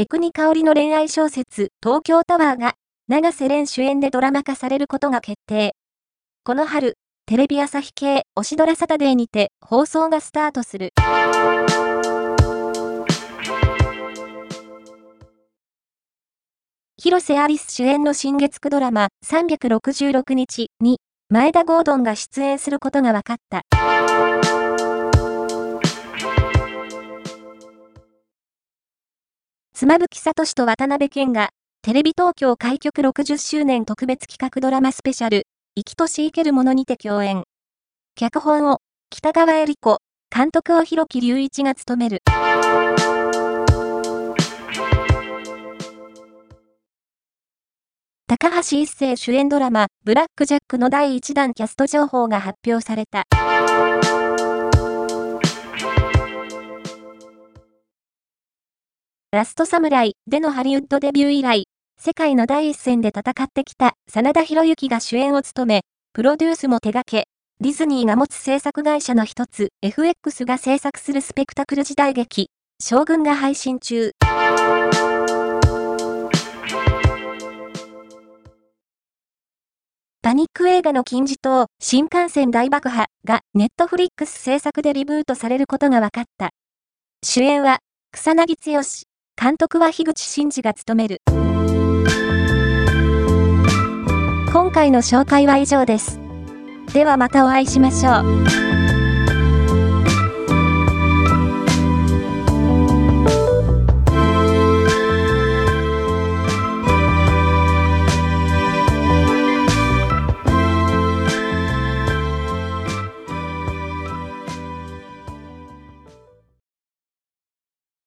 エクニ香りの恋愛小説、東京タワーが、長瀬廉主演でドラマ化されることが決定。この春、テレビ朝日系、推しドラサタデーにて、放送がスタートする。広瀬アリス主演の新月9ドラマ366日に前田ゴードンが出演することが分かった。妻夫木聡と渡辺謙が、テレビ東京開局60周年特別企画ドラマスペシャル、生きとし生けるものにて共演。脚本を、北川恵理子、監督を広木隆一が務める。高橋一生主演ドラマ、ブラックジャックの第1弾キャスト情報が発表された。ラストサムライでのハリウッドデビュー以来、世界の第一線で戦ってきた真田広之が主演を務め、プロデュースも手掛け、ディズニーが持つ制作会社の一つ、FX が制作するスペクタクル時代劇、将軍が配信中。パニック映画の金字塔、新幹線大爆破がネットフリックス制作でリブートされることが分かった。主演は草薙剛、監督は樋口真嗣が務める。今回の紹介は以上です。ではまたお会いしましょう。